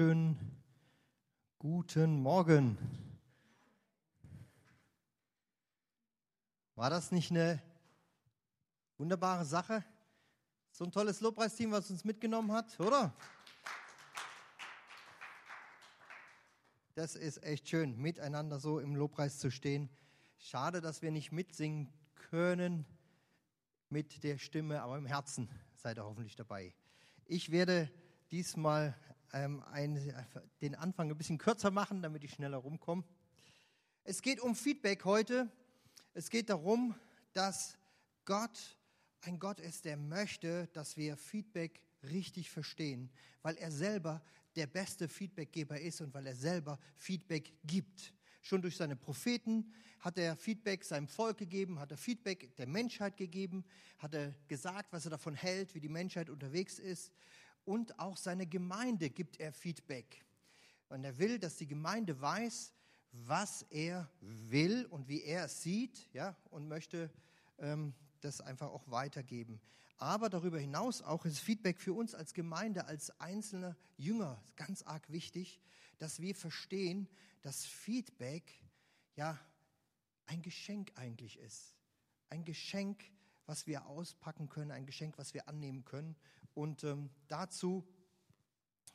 Schönen guten Morgen. War das nicht eine wunderbare Sache? So ein tolles Lobpreisteam, was uns mitgenommen hat, oder? Das ist echt schön, miteinander so im Lobpreis zu stehen. Schade, dass wir nicht mitsingen können mit der Stimme, aber im Herzen seid ihr hoffentlich dabei. Ich werde diesmal ähm, ein, den Anfang ein bisschen kürzer machen, damit ich schneller rumkomme. Es geht um Feedback heute. Es geht darum, dass Gott ein Gott ist, der möchte, dass wir Feedback richtig verstehen, weil er selber der beste Feedbackgeber ist und weil er selber Feedback gibt. Schon durch seine Propheten hat er Feedback seinem Volk gegeben, hat er Feedback der Menschheit gegeben, hat er gesagt, was er davon hält, wie die Menschheit unterwegs ist und auch seine Gemeinde gibt er Feedback. Und er will, dass die Gemeinde weiß, was er will und wie er es sieht, ja, und möchte ähm, das einfach auch weitergeben. Aber darüber hinaus auch ist Feedback für uns als Gemeinde, als einzelne Jünger ganz arg wichtig, dass wir verstehen, dass Feedback ja ein Geschenk eigentlich ist. Ein Geschenk, was wir auspacken können, ein Geschenk, was wir annehmen können. Und ähm, dazu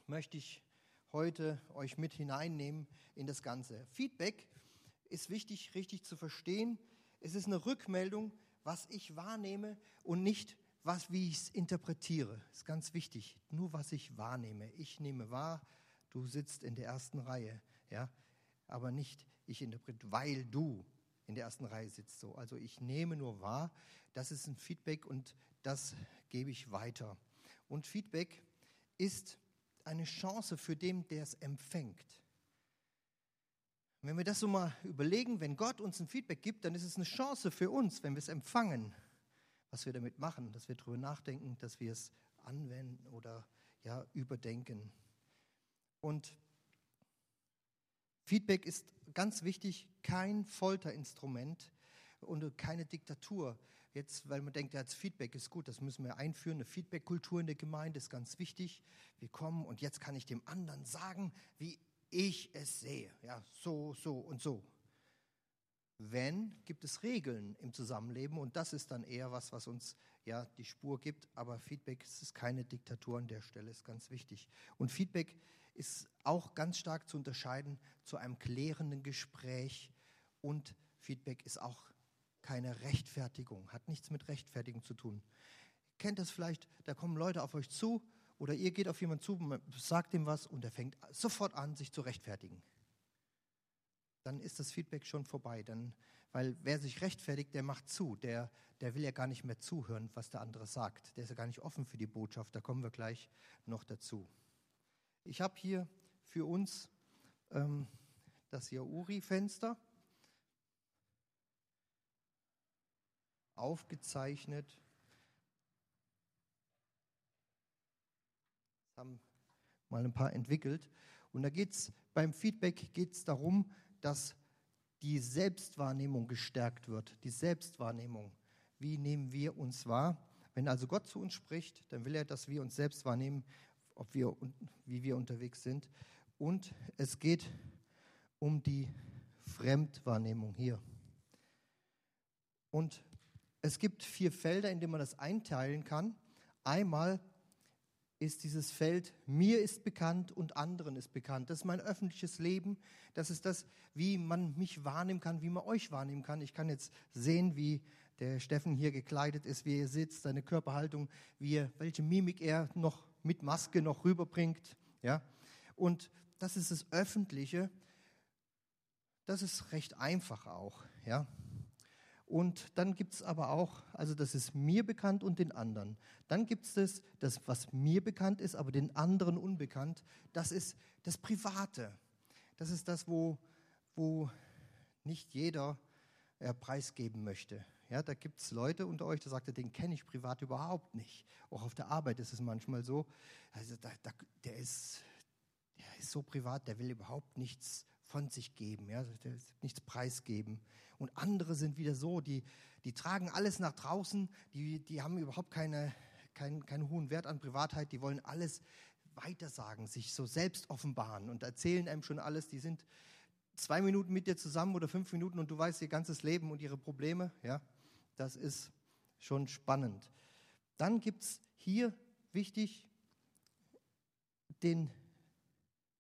möchte ich heute euch mit hineinnehmen in das Ganze. Feedback ist wichtig, richtig zu verstehen. Es ist eine Rückmeldung, was ich wahrnehme und nicht, was, wie ich es interpretiere. Das ist ganz wichtig. Nur was ich wahrnehme. Ich nehme wahr, du sitzt in der ersten Reihe. Ja? Aber nicht, ich interpretiere, weil du in der ersten Reihe sitzt. So. Also ich nehme nur wahr, das ist ein Feedback und das gebe ich weiter. Und Feedback ist eine Chance für den, der es empfängt. Wenn wir das so mal überlegen, wenn Gott uns ein Feedback gibt, dann ist es eine Chance für uns, wenn wir es empfangen, was wir damit machen, dass wir darüber nachdenken, dass wir es anwenden oder ja, überdenken. Und Feedback ist ganz wichtig, kein Folterinstrument und keine Diktatur. Jetzt, weil man denkt, ja, jetzt Feedback ist gut, das müssen wir einführen. Eine Feedback-Kultur in der Gemeinde ist ganz wichtig. Wir kommen und jetzt kann ich dem anderen sagen, wie ich es sehe. Ja, so, so und so. Wenn, gibt es Regeln im Zusammenleben und das ist dann eher was, was uns ja die Spur gibt. Aber Feedback ist keine Diktatur an der Stelle, ist ganz wichtig. Und Feedback ist auch ganz stark zu unterscheiden zu einem klärenden Gespräch und Feedback ist auch keine Rechtfertigung, hat nichts mit Rechtfertigung zu tun. Kennt das vielleicht, da kommen Leute auf euch zu oder ihr geht auf jemanden zu, sagt ihm was und er fängt sofort an, sich zu rechtfertigen. Dann ist das Feedback schon vorbei. Dann, weil wer sich rechtfertigt, der macht zu. Der, der will ja gar nicht mehr zuhören, was der andere sagt. Der ist ja gar nicht offen für die Botschaft. Da kommen wir gleich noch dazu. Ich habe hier für uns ähm, das Yauri-Fenster aufgezeichnet. Das haben mal ein paar entwickelt. Und da geht es beim Feedback geht's darum, dass die Selbstwahrnehmung gestärkt wird. Die Selbstwahrnehmung. Wie nehmen wir uns wahr? Wenn also Gott zu uns spricht, dann will er, dass wir uns selbst wahrnehmen ob wir, wie wir unterwegs sind. Und es geht um die Fremdwahrnehmung hier. Und es gibt vier Felder, in denen man das einteilen kann. Einmal ist dieses Feld, mir ist bekannt und anderen ist bekannt. Das ist mein öffentliches Leben. Das ist das, wie man mich wahrnehmen kann, wie man euch wahrnehmen kann. Ich kann jetzt sehen, wie der Steffen hier gekleidet ist, wie er sitzt, seine Körperhaltung, wie er, welche Mimik er noch mit Maske noch rüberbringt. Ja? Und das ist das Öffentliche. Das ist recht einfach auch. Ja? Und dann gibt es aber auch, also das ist mir bekannt und den anderen. Dann gibt es das, das, was mir bekannt ist, aber den anderen unbekannt. Das ist das Private. Das ist das, wo, wo nicht jeder äh, preisgeben möchte. Ja, da gibt es Leute unter euch, da sagt er, den kenne ich privat überhaupt nicht. Auch auf der Arbeit ist es manchmal so. Also da, da, der, ist, der ist so privat, der will überhaupt nichts von sich geben, ja, nichts preisgeben. Und andere sind wieder so, die, die tragen alles nach draußen, die, die haben überhaupt keine, keinen, keinen hohen Wert an Privatheit, die wollen alles weitersagen, sich so selbst offenbaren und erzählen einem schon alles. Die sind zwei Minuten mit dir zusammen oder fünf Minuten und du weißt ihr ganzes Leben und ihre Probleme. Ja, das ist schon spannend. Dann gibt es hier wichtig, den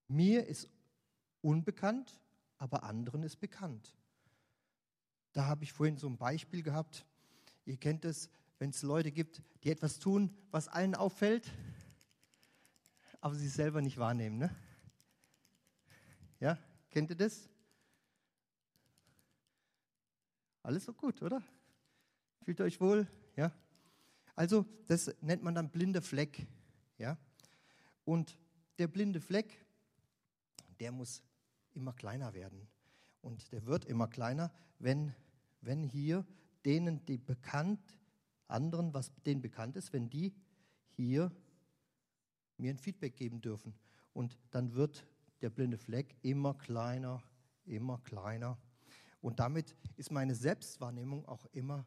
mir ist unbekannt, aber anderen ist bekannt. Da habe ich vorhin so ein Beispiel gehabt. Ihr kennt es, wenn es Leute gibt, die etwas tun, was allen auffällt, aber sie es selber nicht wahrnehmen. Ne? Ja, kennt ihr das? Alles so gut, oder? Fühlt euch wohl? Ja. Also, das nennt man dann blinde Fleck. Ja. Und der blinde Fleck, der muss immer kleiner werden. Und der wird immer kleiner, wenn, wenn hier denen, die bekannt, anderen, was denen bekannt ist, wenn die hier mir ein Feedback geben dürfen. Und dann wird der blinde Fleck immer kleiner, immer kleiner. Und damit ist meine Selbstwahrnehmung auch immer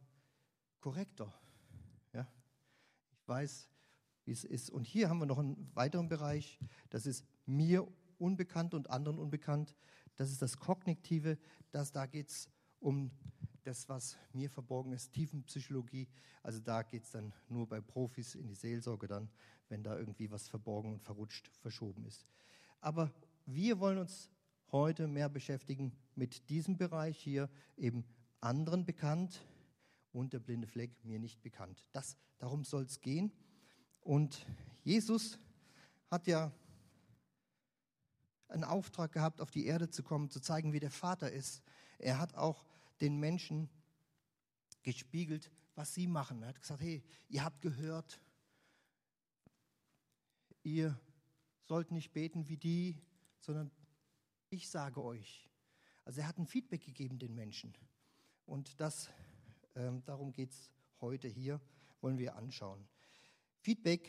korrekter. Ja? Ich weiß, wie es ist. Und hier haben wir noch einen weiteren Bereich, das ist mir unbekannt und anderen unbekannt. Das ist das Kognitive, das, da geht es um das, was mir verborgen ist, Tiefenpsychologie. Also da geht es dann nur bei Profis in die Seelsorge dann, wenn da irgendwie was verborgen und verrutscht, verschoben ist. Aber wir wollen uns heute mehr beschäftigen mit diesem Bereich hier, eben anderen bekannt und der blinde Fleck mir nicht bekannt. Das, darum soll es gehen. Und Jesus hat ja einen Auftrag gehabt, auf die Erde zu kommen, zu zeigen, wie der Vater ist. Er hat auch den Menschen gespiegelt, was sie machen. Er hat gesagt, hey, ihr habt gehört, ihr sollt nicht beten wie die, sondern ich sage euch. Also er hat ein Feedback gegeben den Menschen. Und das, ähm, darum geht es heute hier, wollen wir anschauen. Feedback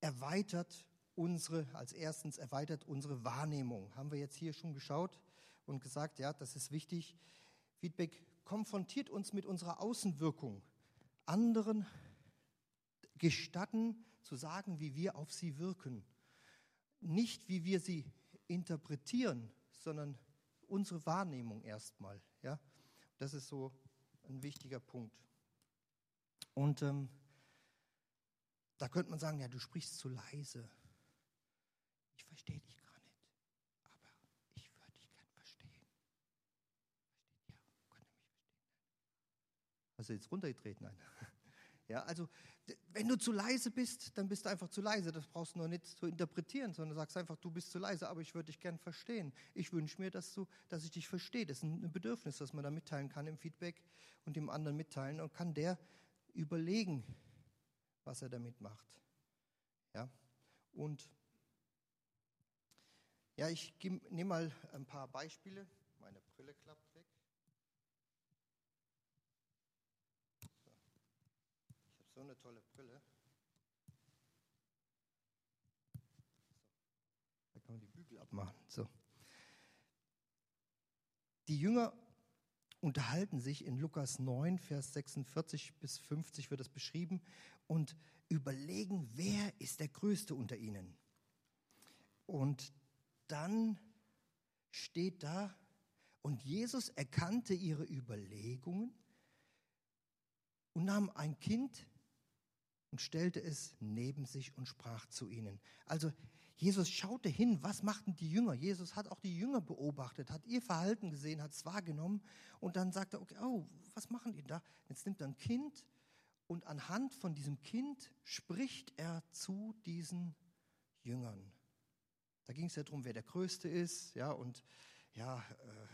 erweitert unsere, als erstens erweitert unsere Wahrnehmung. Haben wir jetzt hier schon geschaut und gesagt, ja, das ist wichtig. Feedback konfrontiert uns mit unserer Außenwirkung. Anderen gestatten zu sagen, wie wir auf sie wirken. Nicht, wie wir sie interpretieren, sondern unsere Wahrnehmung erstmal. Ja? Das ist so ein wichtiger Punkt. Und ähm, da könnte man sagen, ja, du sprichst zu leise verstehe dich gar nicht. Aber ich würde dich gern verstehen. Ja, könnt ihr mich verstehen? Du jetzt runtergedreht? Nein. Ja, also wenn du zu leise bist, dann bist du einfach zu leise. Das brauchst du noch nicht zu interpretieren, sondern sagst einfach, du bist zu leise, aber ich würde dich gern verstehen. Ich wünsche mir, dass, du, dass ich dich verstehe. Das ist ein Bedürfnis, das man da mitteilen kann im Feedback und dem anderen mitteilen und kann der überlegen, was er damit macht. Ja, und ja, ich nehme mal ein paar Beispiele. Meine Brille klappt weg. So. Ich habe so eine tolle Brille. So. Da kann man die Bügel abmachen. So. Die Jünger unterhalten sich in Lukas 9, Vers 46 bis 50 wird das beschrieben und überlegen, wer ist der Größte unter ihnen. Und dann steht da, und Jesus erkannte ihre Überlegungen und nahm ein Kind und stellte es neben sich und sprach zu ihnen. Also Jesus schaute hin, was machten die Jünger? Jesus hat auch die Jünger beobachtet, hat ihr Verhalten gesehen, hat es wahrgenommen und dann sagt er, okay, oh, was machen die da? Jetzt nimmt er ein Kind und anhand von diesem Kind spricht er zu diesen Jüngern. Da ging es ja darum, wer der Größte ist. Ja, und ja, äh,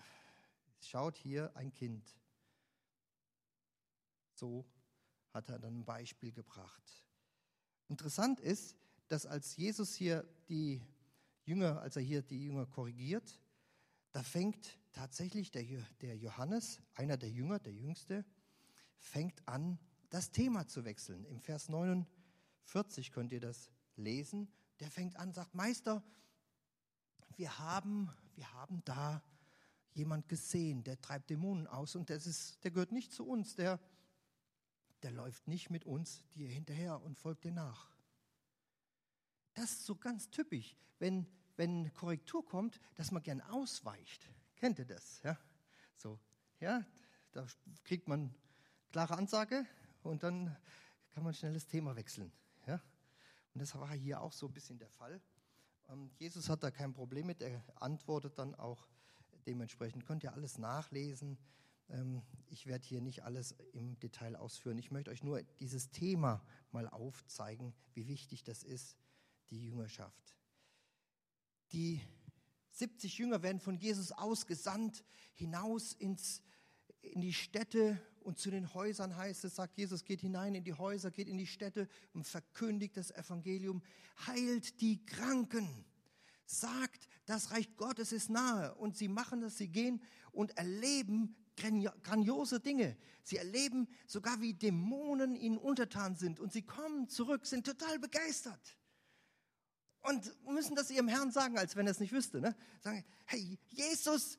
schaut hier ein Kind. So hat er dann ein Beispiel gebracht. Interessant ist, dass als Jesus hier die Jünger, als er hier die Jünger korrigiert, da fängt tatsächlich der, der Johannes, einer der Jünger, der Jüngste, fängt an, das Thema zu wechseln. Im Vers 49 könnt ihr das lesen. Der fängt an, sagt, Meister, wir haben, wir haben da jemand gesehen, der treibt Dämonen aus und das ist, der gehört nicht zu uns, der, der läuft nicht mit uns dir hinterher und folgt dir nach. das ist so ganz typisch, wenn, wenn Korrektur kommt, dass man gern ausweicht. Kennt ihr das? Ja, so, ja, da kriegt man klare Ansage und dann kann man schnell das Thema wechseln. Ja? Und das war hier auch so ein bisschen der Fall. Ähm, Jesus hat da kein Problem mit, er antwortet dann auch dementsprechend. Könnt ihr alles nachlesen. Ähm, ich werde hier nicht alles im Detail ausführen. Ich möchte euch nur dieses Thema mal aufzeigen, wie wichtig das ist, die Jüngerschaft. Die 70 Jünger werden von Jesus ausgesandt, hinaus ins, in die Städte und zu den Häusern heißt es, sagt Jesus, geht hinein in die Häuser, geht in die Städte und verkündigt das Evangelium, heilt die Kranken, sagt, das Reich Gottes ist nahe. Und sie machen das, sie gehen und erleben grandiose Dinge. Sie erleben sogar, wie Dämonen ihnen untertan sind und sie kommen zurück, sind total begeistert und müssen das ihrem Herrn sagen, als wenn er es nicht wüsste. Ne? Sagen, hey, Jesus,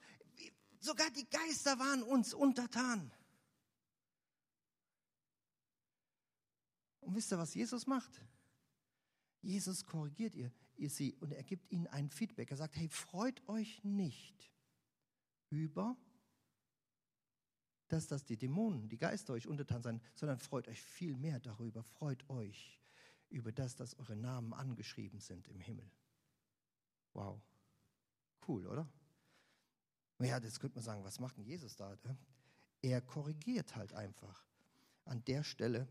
sogar die Geister waren uns untertan. Und wisst ihr, was Jesus macht? Jesus korrigiert ihr, ihr sie und er gibt ihnen ein Feedback. Er sagt, hey, freut euch nicht über, dass das die Dämonen, die Geister euch untertan sind, sondern freut euch viel mehr darüber. Freut euch über das, dass eure Namen angeschrieben sind im Himmel. Wow. Cool, oder? Ja, das könnte man sagen, was macht denn Jesus da? Ne? Er korrigiert halt einfach. An der Stelle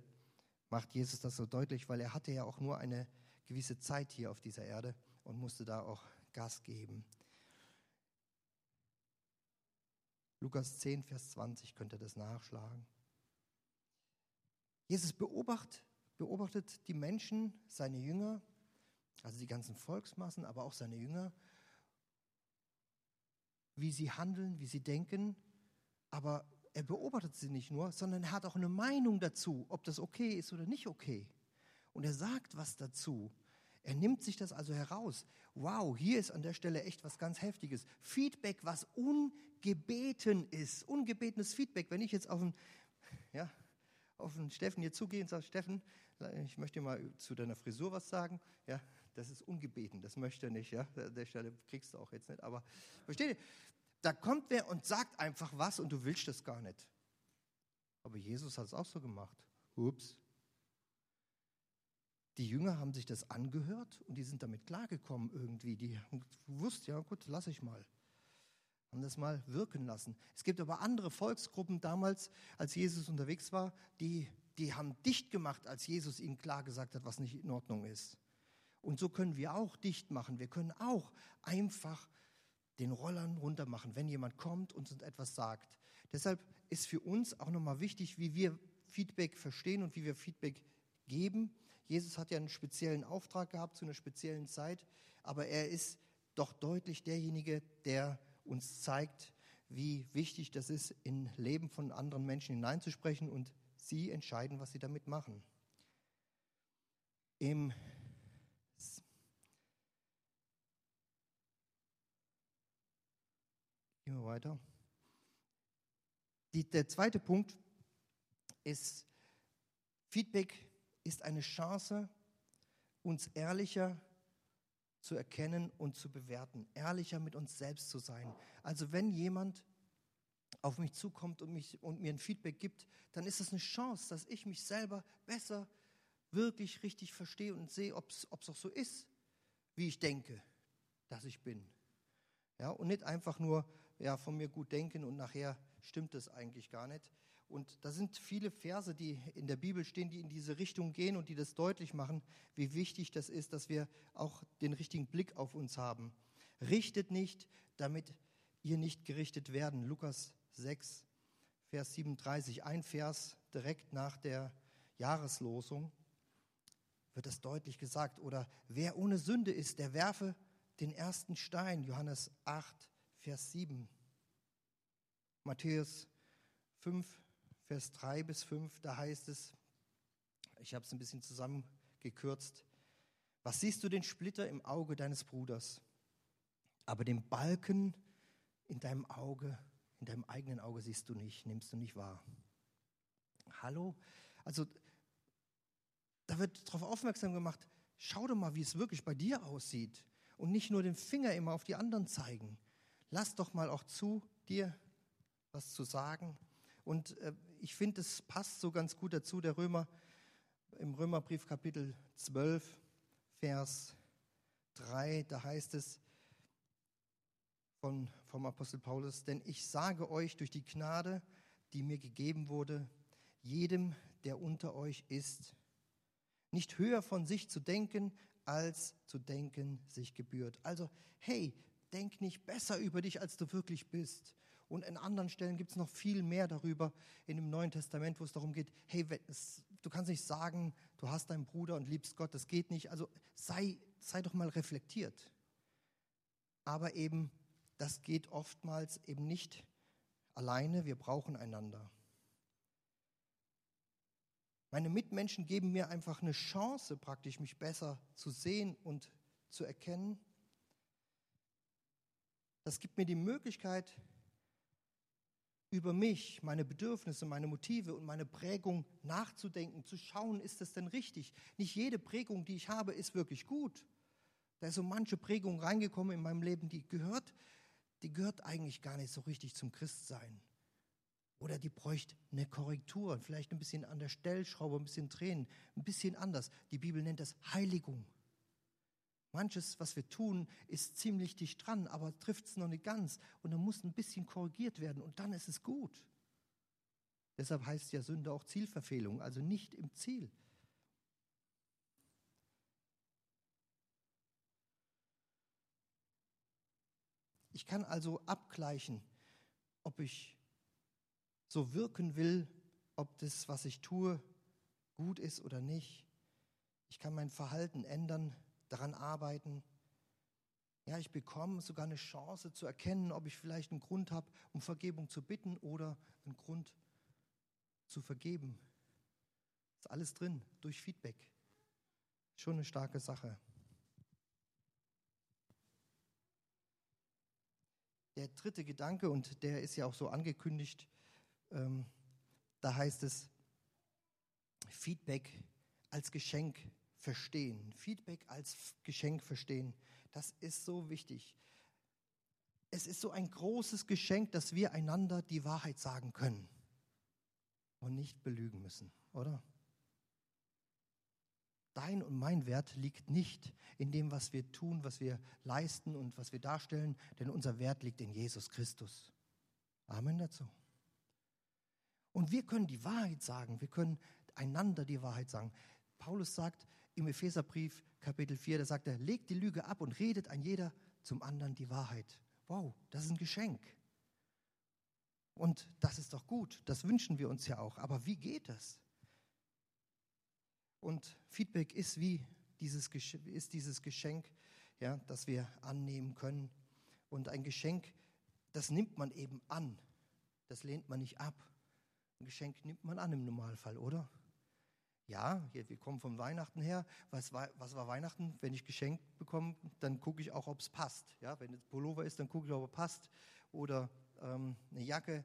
macht Jesus das so deutlich, weil er hatte ja auch nur eine gewisse Zeit hier auf dieser Erde und musste da auch Gas geben. Lukas 10, Vers 20 könnt ihr das nachschlagen. Jesus beobachtet, beobachtet die Menschen, seine Jünger, also die ganzen Volksmassen, aber auch seine Jünger, wie sie handeln, wie sie denken, aber er beobachtet sie nicht nur, sondern er hat auch eine Meinung dazu, ob das okay ist oder nicht okay. Und er sagt was dazu. Er nimmt sich das also heraus. Wow, hier ist an der Stelle echt was ganz Heftiges. Feedback, was ungebeten ist. Ungebetenes Feedback. Wenn ich jetzt auf einen, ja, auf den Steffen hier zugehe und sage, Steffen, ich möchte mal zu deiner Frisur was sagen. Ja, das ist ungebeten, das möchte er nicht. Ja, an der Stelle kriegst du auch jetzt nicht. Aber versteht ihr? Da kommt wer und sagt einfach was und du willst das gar nicht. Aber Jesus hat es auch so gemacht. Ups. Die Jünger haben sich das angehört und die sind damit klargekommen irgendwie. Die haben gewusst, ja gut, lass ich mal. Haben das mal wirken lassen. Es gibt aber andere Volksgruppen damals, als Jesus unterwegs war, die, die haben dicht gemacht, als Jesus ihnen klar gesagt hat, was nicht in Ordnung ist. Und so können wir auch dicht machen. Wir können auch einfach den Rollern runter machen, wenn jemand kommt und uns etwas sagt. Deshalb ist für uns auch nochmal wichtig, wie wir Feedback verstehen und wie wir Feedback geben. Jesus hat ja einen speziellen Auftrag gehabt zu einer speziellen Zeit, aber er ist doch deutlich derjenige, der uns zeigt, wie wichtig das ist, in Leben von anderen Menschen hineinzusprechen und sie entscheiden, was sie damit machen. Im Gehen wir weiter. Die, der zweite Punkt ist, Feedback ist eine Chance, uns ehrlicher zu erkennen und zu bewerten, ehrlicher mit uns selbst zu sein. Also wenn jemand auf mich zukommt und, mich, und mir ein Feedback gibt, dann ist es eine Chance, dass ich mich selber besser wirklich richtig verstehe und sehe, ob es auch so ist, wie ich denke, dass ich bin. Ja, und nicht einfach nur, ja, von mir gut denken und nachher stimmt es eigentlich gar nicht. Und da sind viele Verse, die in der Bibel stehen, die in diese Richtung gehen und die das deutlich machen, wie wichtig das ist, dass wir auch den richtigen Blick auf uns haben. Richtet nicht, damit ihr nicht gerichtet werden. Lukas 6, Vers 37, ein Vers direkt nach der Jahreslosung wird das deutlich gesagt. Oder wer ohne Sünde ist, der werfe den ersten Stein. Johannes 8, Vers 7. Matthäus 5, Vers 3 bis 5, da heißt es, ich habe es ein bisschen zusammengekürzt, was siehst du den Splitter im Auge deines Bruders, aber den Balken in deinem Auge, in deinem eigenen Auge siehst du nicht, nimmst du nicht wahr. Hallo? Also da wird darauf aufmerksam gemacht, schau doch mal, wie es wirklich bei dir aussieht. Und nicht nur den Finger immer auf die anderen zeigen. Lass doch mal auch zu, dir was zu sagen. Und äh, ich finde, es passt so ganz gut dazu, der Römer, im Römerbrief Kapitel 12, Vers 3, da heißt es von, vom Apostel Paulus, denn ich sage euch durch die Gnade, die mir gegeben wurde, jedem, der unter euch ist, nicht höher von sich zu denken, als zu denken sich gebührt. Also, hey, denk nicht besser über dich, als du wirklich bist. Und an anderen Stellen gibt es noch viel mehr darüber in dem Neuen Testament, wo es darum geht, hey, du kannst nicht sagen, du hast deinen Bruder und liebst Gott, das geht nicht. Also sei, sei doch mal reflektiert. Aber eben, das geht oftmals eben nicht alleine, wir brauchen einander. Meine Mitmenschen geben mir einfach eine Chance, praktisch mich besser zu sehen und zu erkennen. Das gibt mir die Möglichkeit, über mich, meine Bedürfnisse, meine Motive und meine Prägung nachzudenken, zu schauen, ist das denn richtig? Nicht jede Prägung, die ich habe, ist wirklich gut. Da ist so manche Prägung reingekommen in meinem Leben, die gehört, die gehört eigentlich gar nicht so richtig zum Christsein. Oder die bräuchte eine Korrektur, vielleicht ein bisschen an der Stellschraube, ein bisschen drehen, ein bisschen anders. Die Bibel nennt das Heiligung. Manches, was wir tun, ist ziemlich dicht dran, aber trifft es noch nicht ganz. Und dann muss ein bisschen korrigiert werden und dann ist es gut. Deshalb heißt ja Sünde auch Zielverfehlung, also nicht im Ziel. Ich kann also abgleichen, ob ich so wirken will, ob das, was ich tue, gut ist oder nicht. Ich kann mein Verhalten ändern, daran arbeiten. Ja, ich bekomme sogar eine Chance zu erkennen, ob ich vielleicht einen Grund habe, um Vergebung zu bitten oder einen Grund zu vergeben. Ist alles drin durch Feedback. Schon eine starke Sache. Der dritte Gedanke, und der ist ja auch so angekündigt, ähm, da heißt es, Feedback als Geschenk verstehen. Feedback als Geschenk verstehen. Das ist so wichtig. Es ist so ein großes Geschenk, dass wir einander die Wahrheit sagen können und nicht belügen müssen, oder? Dein und mein Wert liegt nicht in dem, was wir tun, was wir leisten und was wir darstellen, denn unser Wert liegt in Jesus Christus. Amen dazu. Und wir können die Wahrheit sagen, wir können einander die Wahrheit sagen. Paulus sagt im Epheserbrief Kapitel 4, da sagt er, legt die Lüge ab und redet ein jeder zum anderen die Wahrheit. Wow, das ist ein Geschenk. Und das ist doch gut, das wünschen wir uns ja auch. Aber wie geht das? Und Feedback ist wie dieses, ist dieses Geschenk, ja, das wir annehmen können. Und ein Geschenk, das nimmt man eben an, das lehnt man nicht ab. Ein Geschenk nimmt man an im Normalfall, oder? Ja, wir kommen von Weihnachten her. Was war, was war Weihnachten? Wenn ich Geschenk bekomme, dann gucke ich auch, ob es passt. Ja, wenn es Pullover ist, dann gucke ich, ob er passt. Oder ähm, eine Jacke,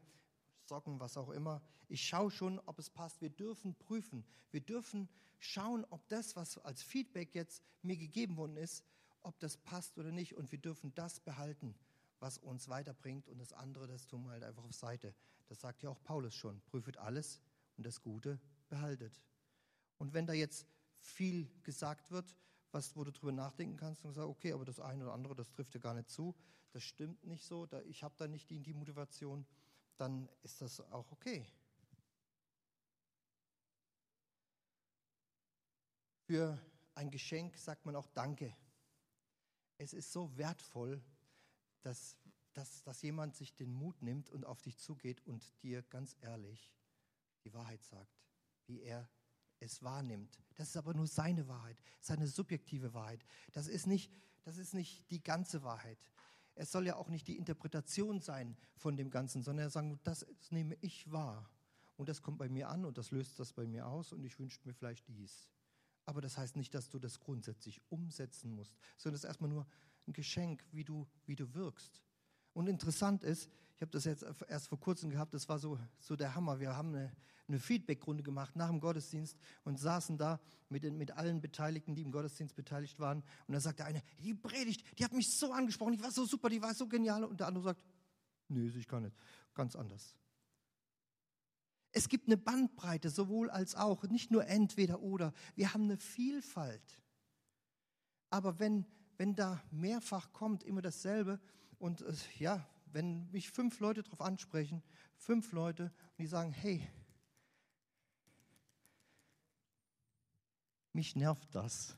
Socken, was auch immer. Ich schaue schon, ob es passt. Wir dürfen prüfen. Wir dürfen schauen, ob das, was als Feedback jetzt mir gegeben worden ist, ob das passt oder nicht. Und wir dürfen das behalten, was uns weiterbringt. Und das andere, das tun wir halt einfach auf Seite. Das sagt ja auch Paulus schon. Prüfet alles und das Gute behaltet. Und wenn da jetzt viel gesagt wird, was, wo du drüber nachdenken kannst und sagst, okay, aber das eine oder andere, das trifft dir gar nicht zu, das stimmt nicht so, da, ich habe da nicht die, die Motivation, dann ist das auch okay. Für ein Geschenk sagt man auch Danke. Es ist so wertvoll, dass dass, dass jemand sich den Mut nimmt und auf dich zugeht und dir ganz ehrlich die Wahrheit sagt, wie er es wahrnimmt. Das ist aber nur seine Wahrheit, seine subjektive Wahrheit. Das ist nicht, das ist nicht die ganze Wahrheit. Es soll ja auch nicht die Interpretation sein von dem Ganzen, sondern er sagt, das, das nehme ich wahr. Und das kommt bei mir an und das löst das bei mir aus und ich wünsche mir vielleicht dies. Aber das heißt nicht, dass du das grundsätzlich umsetzen musst, sondern es ist erstmal nur ein Geschenk, wie du, wie du wirkst. Und interessant ist, ich habe das jetzt erst vor kurzem gehabt, das war so, so der Hammer. Wir haben eine, eine Feedbackrunde gemacht nach dem Gottesdienst und saßen da mit, mit allen Beteiligten, die im Gottesdienst beteiligt waren. Und da sagte eine, die Predigt, die hat mich so angesprochen, die war so super, die war so genial. Und der andere sagt, nee, ich kann nicht, ganz anders. Es gibt eine Bandbreite, sowohl als auch, nicht nur entweder oder. Wir haben eine Vielfalt. Aber wenn, wenn da mehrfach kommt, immer dasselbe, und äh, ja, wenn mich fünf Leute darauf ansprechen, fünf Leute, und die sagen, hey, mich nervt das,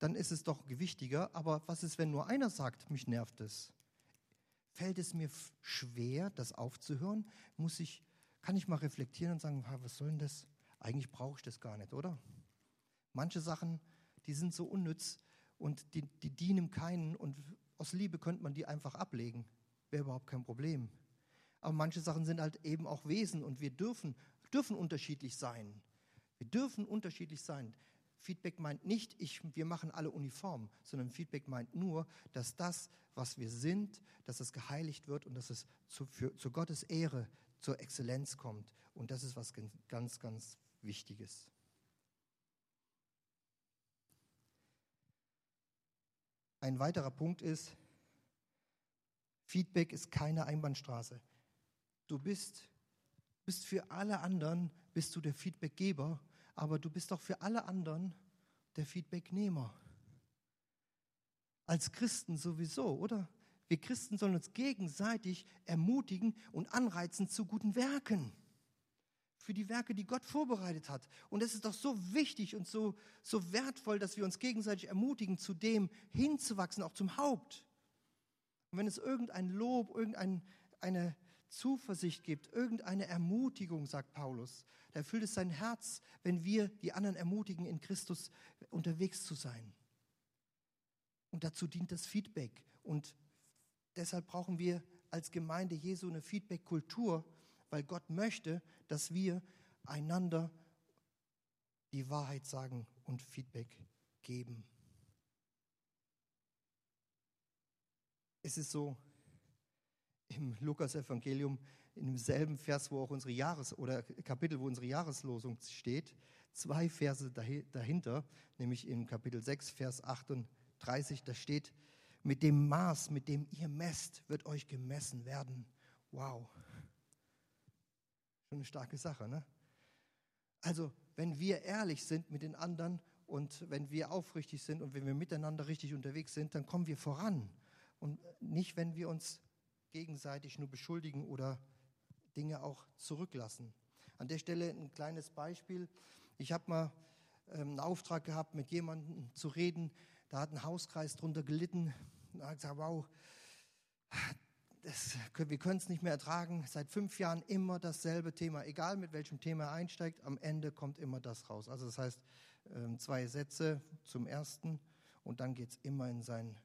dann ist es doch gewichtiger. Aber was ist, wenn nur einer sagt, mich nervt es? Fällt es mir schwer, das aufzuhören? Muss ich, kann ich mal reflektieren und sagen, was soll denn das? Eigentlich brauche ich das gar nicht, oder? Manche Sachen, die sind so unnütz und die, die dienen keinen und aus Liebe könnte man die einfach ablegen. Wäre überhaupt kein Problem. Aber manche Sachen sind halt eben auch Wesen und wir dürfen, dürfen unterschiedlich sein. Wir dürfen unterschiedlich sein. Feedback meint nicht, ich, wir machen alle uniform, sondern Feedback meint nur, dass das, was wir sind, dass es geheiligt wird und dass es zu, für, zu Gottes Ehre, zur Exzellenz kommt. Und das ist was ganz, ganz Wichtiges. Ein weiterer Punkt ist, Feedback ist keine Einbahnstraße. Du bist, bist für alle anderen, bist du der Feedbackgeber aber du bist doch für alle anderen der Feedbacknehmer. Als Christen sowieso, oder? Wir Christen sollen uns gegenseitig ermutigen und anreizen zu guten Werken. Für die Werke, die Gott vorbereitet hat. Und es ist doch so wichtig und so, so wertvoll, dass wir uns gegenseitig ermutigen, zu dem hinzuwachsen, auch zum Haupt. Und wenn es irgendein Lob, irgendeine Zuversicht gibt, irgendeine Ermutigung, sagt Paulus, da erfüllt es sein Herz, wenn wir die anderen ermutigen, in Christus unterwegs zu sein. Und dazu dient das Feedback. Und deshalb brauchen wir als Gemeinde Jesu eine Feedback-Kultur, weil Gott möchte, dass wir einander die Wahrheit sagen und Feedback geben. Es ist so, im Lukas-Evangelium, in demselben Vers, wo auch unsere Jahres- oder Kapitel, wo unsere Jahreslosung steht, zwei Verse dahinter, nämlich im Kapitel 6, Vers 38, da steht, mit dem Maß, mit dem ihr messt, wird euch gemessen werden. Wow. Schon eine starke Sache, ne? Also, wenn wir ehrlich sind mit den anderen und wenn wir aufrichtig sind und wenn wir miteinander richtig unterwegs sind, dann kommen wir voran. Und nicht, wenn wir uns gegenseitig nur beschuldigen oder Dinge auch zurücklassen. An der Stelle ein kleines Beispiel. Ich habe mal ähm, einen Auftrag gehabt, mit jemandem zu reden. Da hat ein Hauskreis drunter gelitten. Da hat gesagt, wow, das, wir können es nicht mehr ertragen. Seit fünf Jahren immer dasselbe Thema. Egal mit welchem Thema er einsteigt, am Ende kommt immer das raus. Also das heißt, ähm, zwei Sätze zum ersten und dann geht es immer in sein,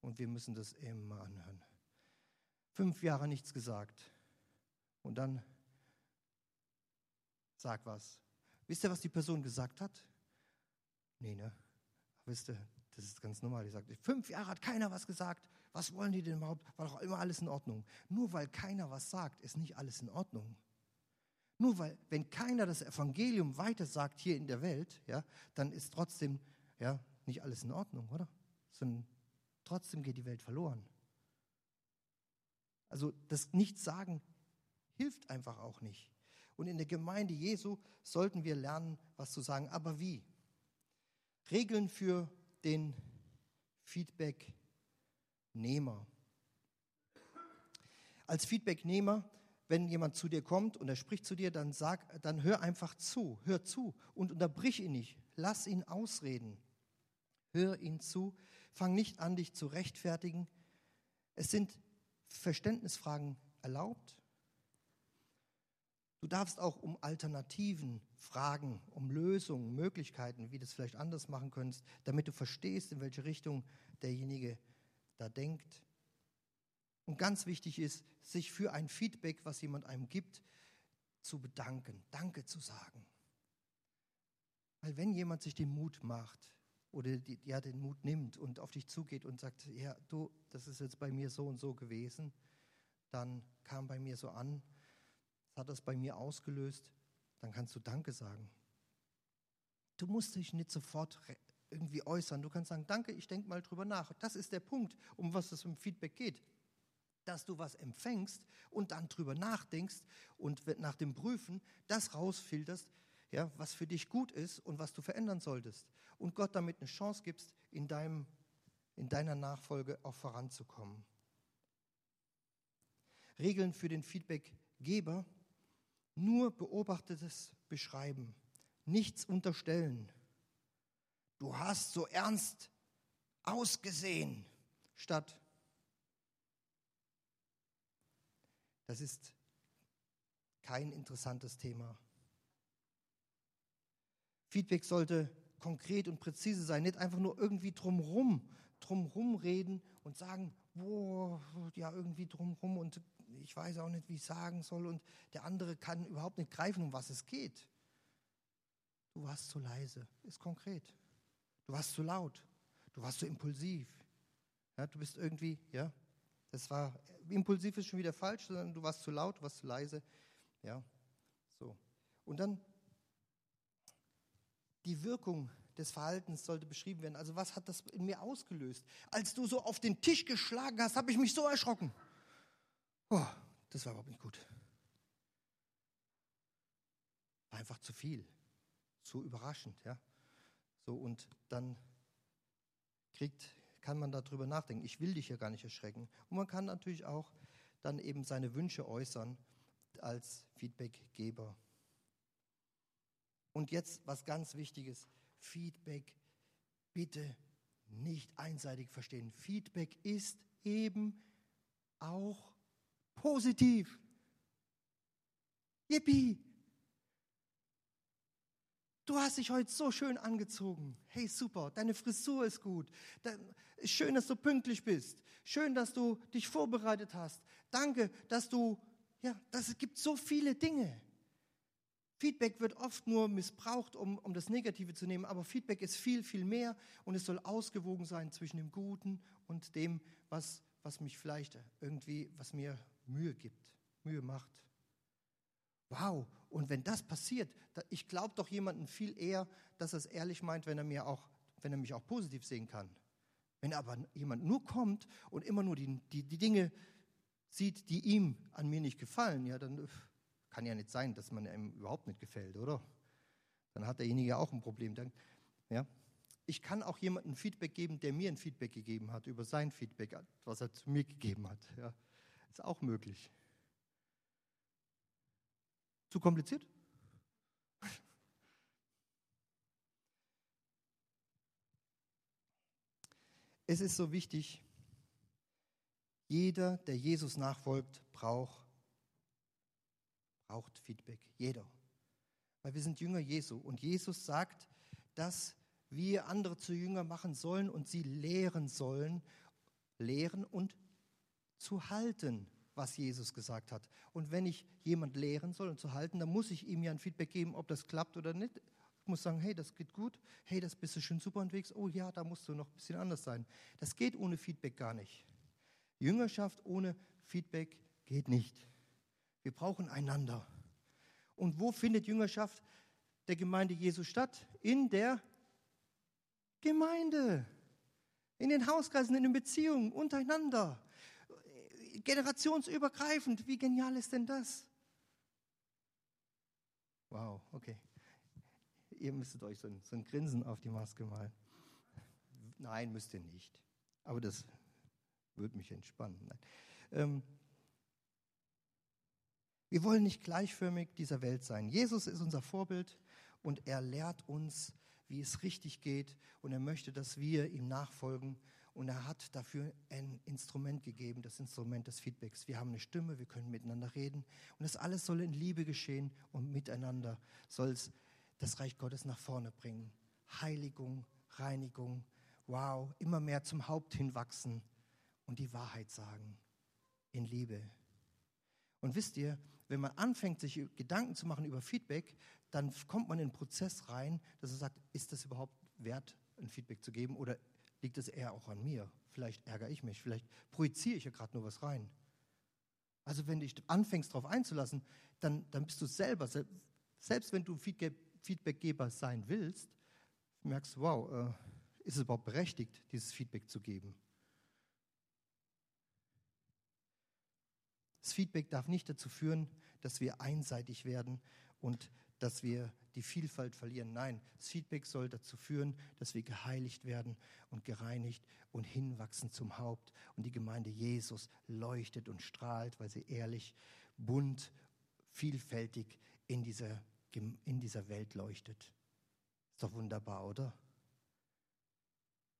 und wir müssen das immer anhören fünf Jahre nichts gesagt. Und dann sag was. Wisst ihr, was die Person gesagt hat? Nee, ne? Wisst ihr, das ist ganz normal. Die sagt, fünf Jahre hat keiner was gesagt. Was wollen die denn überhaupt? War doch immer alles in Ordnung. Nur weil keiner was sagt, ist nicht alles in Ordnung. Nur weil, wenn keiner das Evangelium weiter sagt hier in der Welt, ja, dann ist trotzdem ja, nicht alles in Ordnung, oder? Sondern trotzdem geht die Welt verloren. Also das Nichtsagen hilft einfach auch nicht. Und in der Gemeinde Jesu sollten wir lernen, was zu sagen. Aber wie? Regeln für den Feedbacknehmer. Als Feedbacknehmer, wenn jemand zu dir kommt und er spricht zu dir, dann sag, dann hör einfach zu, hör zu und unterbrich ihn nicht. Lass ihn ausreden. Hör ihn zu. Fang nicht an, dich zu rechtfertigen. Es sind Verständnisfragen erlaubt. Du darfst auch um Alternativen fragen, um Lösungen, Möglichkeiten, wie du es vielleicht anders machen könntest, damit du verstehst, in welche Richtung derjenige da denkt. Und ganz wichtig ist, sich für ein Feedback, was jemand einem gibt, zu bedanken, Danke zu sagen. Weil wenn jemand sich den Mut macht, oder die, ja, den Mut nimmt und auf dich zugeht und sagt, ja, du, das ist jetzt bei mir so und so gewesen, dann kam bei mir so an, hat das bei mir ausgelöst, dann kannst du Danke sagen. Du musst dich nicht sofort irgendwie äußern. Du kannst sagen, danke, ich denke mal drüber nach. Das ist der Punkt, um was es im Feedback geht. Dass du was empfängst und dann drüber nachdenkst und nach dem Prüfen das rausfilterst, ja, was für dich gut ist und was du verändern solltest. Und Gott damit eine Chance gibst, in, deinem, in deiner Nachfolge auch voranzukommen. Regeln für den Feedbackgeber, nur beobachtetes beschreiben, nichts unterstellen. Du hast so ernst ausgesehen, statt das ist kein interessantes Thema. Feedback sollte konkret und präzise sein, nicht einfach nur irgendwie drumrum, drumrum reden und sagen, boah, ja, irgendwie drumrum und ich weiß auch nicht, wie ich sagen soll und der andere kann überhaupt nicht greifen, um was es geht. Du warst zu leise, ist konkret. Du warst zu laut, du warst zu impulsiv. Ja, du bist irgendwie, ja, das war, impulsiv ist schon wieder falsch, sondern du warst zu laut, du warst zu leise. Ja, so. Und dann die Wirkung des Verhaltens sollte beschrieben werden. Also was hat das in mir ausgelöst? Als du so auf den Tisch geschlagen hast, habe ich mich so erschrocken. Oh, das war überhaupt nicht gut. War einfach zu viel, zu überraschend, ja. So und dann kriegt, kann man darüber nachdenken. Ich will dich ja gar nicht erschrecken. Und man kann natürlich auch dann eben seine Wünsche äußern als Feedbackgeber. Und jetzt was ganz Wichtiges. Feedback bitte nicht einseitig verstehen. Feedback ist eben auch positiv. Yippie! Du hast dich heute so schön angezogen. Hey, super, deine Frisur ist gut. Schön, dass du pünktlich bist. Schön, dass du dich vorbereitet hast. Danke, dass du, ja, das gibt so viele Dinge. Feedback wird oft nur missbraucht, um, um das Negative zu nehmen, aber Feedback ist viel, viel mehr und es soll ausgewogen sein zwischen dem Guten und dem, was, was mich vielleicht irgendwie, was mir Mühe gibt, Mühe macht. Wow, und wenn das passiert, ich glaube doch jemanden viel eher, dass er es ehrlich meint, wenn er, mir auch, wenn er mich auch positiv sehen kann. Wenn aber jemand nur kommt und immer nur die, die, die Dinge sieht, die ihm an mir nicht gefallen, ja, dann kann ja nicht sein, dass man ihm überhaupt nicht gefällt, oder? Dann hat derjenige auch ein Problem. Dann, ja. Ich kann auch jemandem Feedback geben, der mir ein Feedback gegeben hat, über sein Feedback, was er zu mir gegeben hat. Ja. Ist auch möglich. Zu kompliziert? Es ist so wichtig, jeder, der Jesus nachfolgt, braucht braucht Feedback. Jeder. Weil wir sind Jünger Jesu. Und Jesus sagt, dass wir andere zu Jünger machen sollen und sie lehren sollen, lehren und zu halten, was Jesus gesagt hat. Und wenn ich jemand lehren soll und zu halten, dann muss ich ihm ja ein Feedback geben, ob das klappt oder nicht. Ich muss sagen, hey, das geht gut, hey, das bist du schon super unterwegs, oh ja, da musst du noch ein bisschen anders sein. Das geht ohne Feedback gar nicht. Jüngerschaft ohne Feedback geht nicht. Wir brauchen einander. Und wo findet Jüngerschaft der Gemeinde Jesu statt? In der Gemeinde, in den Hauskreisen, in den Beziehungen untereinander, generationsübergreifend. Wie genial ist denn das? Wow, okay. Ihr müsstet euch so ein, so ein Grinsen auf die Maske malen. Nein, müsst ihr nicht. Aber das würde mich entspannen. Ähm, wir wollen nicht gleichförmig dieser Welt sein. Jesus ist unser Vorbild und er lehrt uns, wie es richtig geht und er möchte, dass wir ihm nachfolgen und er hat dafür ein Instrument gegeben, das Instrument des Feedbacks. Wir haben eine Stimme, wir können miteinander reden und das alles soll in Liebe geschehen und miteinander soll es das Reich Gottes nach vorne bringen. Heiligung, Reinigung, wow, immer mehr zum Haupt hinwachsen und die Wahrheit sagen in Liebe. Und wisst ihr, wenn man anfängt, sich Gedanken zu machen über Feedback, dann kommt man in einen Prozess rein, dass er sagt, ist das überhaupt wert, ein Feedback zu geben oder liegt es eher auch an mir? Vielleicht ärgere ich mich, vielleicht projiziere ich ja gerade nur was rein. Also wenn du dich anfängst, darauf einzulassen, dann, dann bist du selber, selbst wenn du Feedbackgeber sein willst, merkst du, wow, äh, ist es überhaupt berechtigt, dieses Feedback zu geben? Das Feedback darf nicht dazu führen, dass wir einseitig werden und dass wir die Vielfalt verlieren. Nein, das Feedback soll dazu führen, dass wir geheiligt werden und gereinigt und hinwachsen zum Haupt. Und die Gemeinde Jesus leuchtet und strahlt, weil sie ehrlich, bunt, vielfältig in dieser, in dieser Welt leuchtet. Ist doch wunderbar, oder?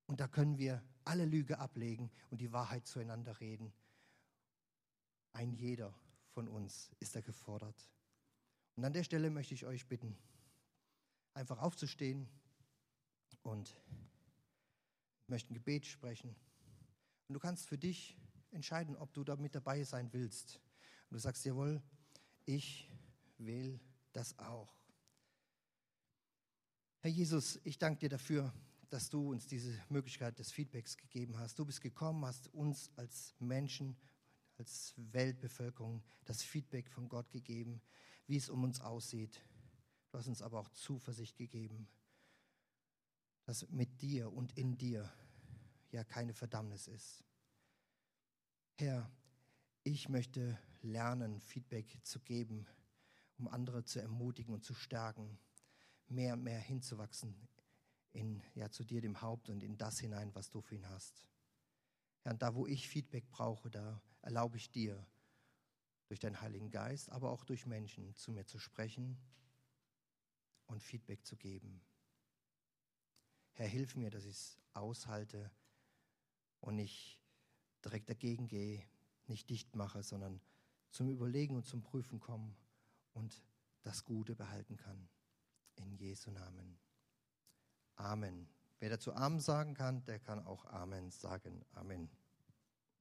Und da können wir alle Lüge ablegen und die Wahrheit zueinander reden. Ein jeder von uns ist da gefordert. Und an der Stelle möchte ich euch bitten, einfach aufzustehen und möchte ein Gebet sprechen. Und du kannst für dich entscheiden, ob du da mit dabei sein willst. Und du sagst, jawohl, ich will das auch. Herr Jesus, ich danke dir dafür, dass du uns diese Möglichkeit des Feedbacks gegeben hast. Du bist gekommen, hast uns als Menschen, als Weltbevölkerung das Feedback von Gott gegeben, wie es um uns aussieht. Du hast uns aber auch Zuversicht gegeben, dass mit dir und in dir ja keine Verdammnis ist. Herr, ich möchte lernen, Feedback zu geben, um andere zu ermutigen und zu stärken, mehr und mehr hinzuwachsen in, ja, zu dir, dem Haupt, und in das hinein, was du für ihn hast. Herr, und da, wo ich Feedback brauche, da erlaube ich dir, durch deinen Heiligen Geist, aber auch durch Menschen zu mir zu sprechen und Feedback zu geben. Herr, hilf mir, dass ich es aushalte und nicht direkt dagegen gehe, nicht dicht mache, sondern zum Überlegen und zum Prüfen komme und das Gute behalten kann. In Jesu Namen. Amen. Wer dazu Amen sagen kann, der kann auch Amen sagen. Amen.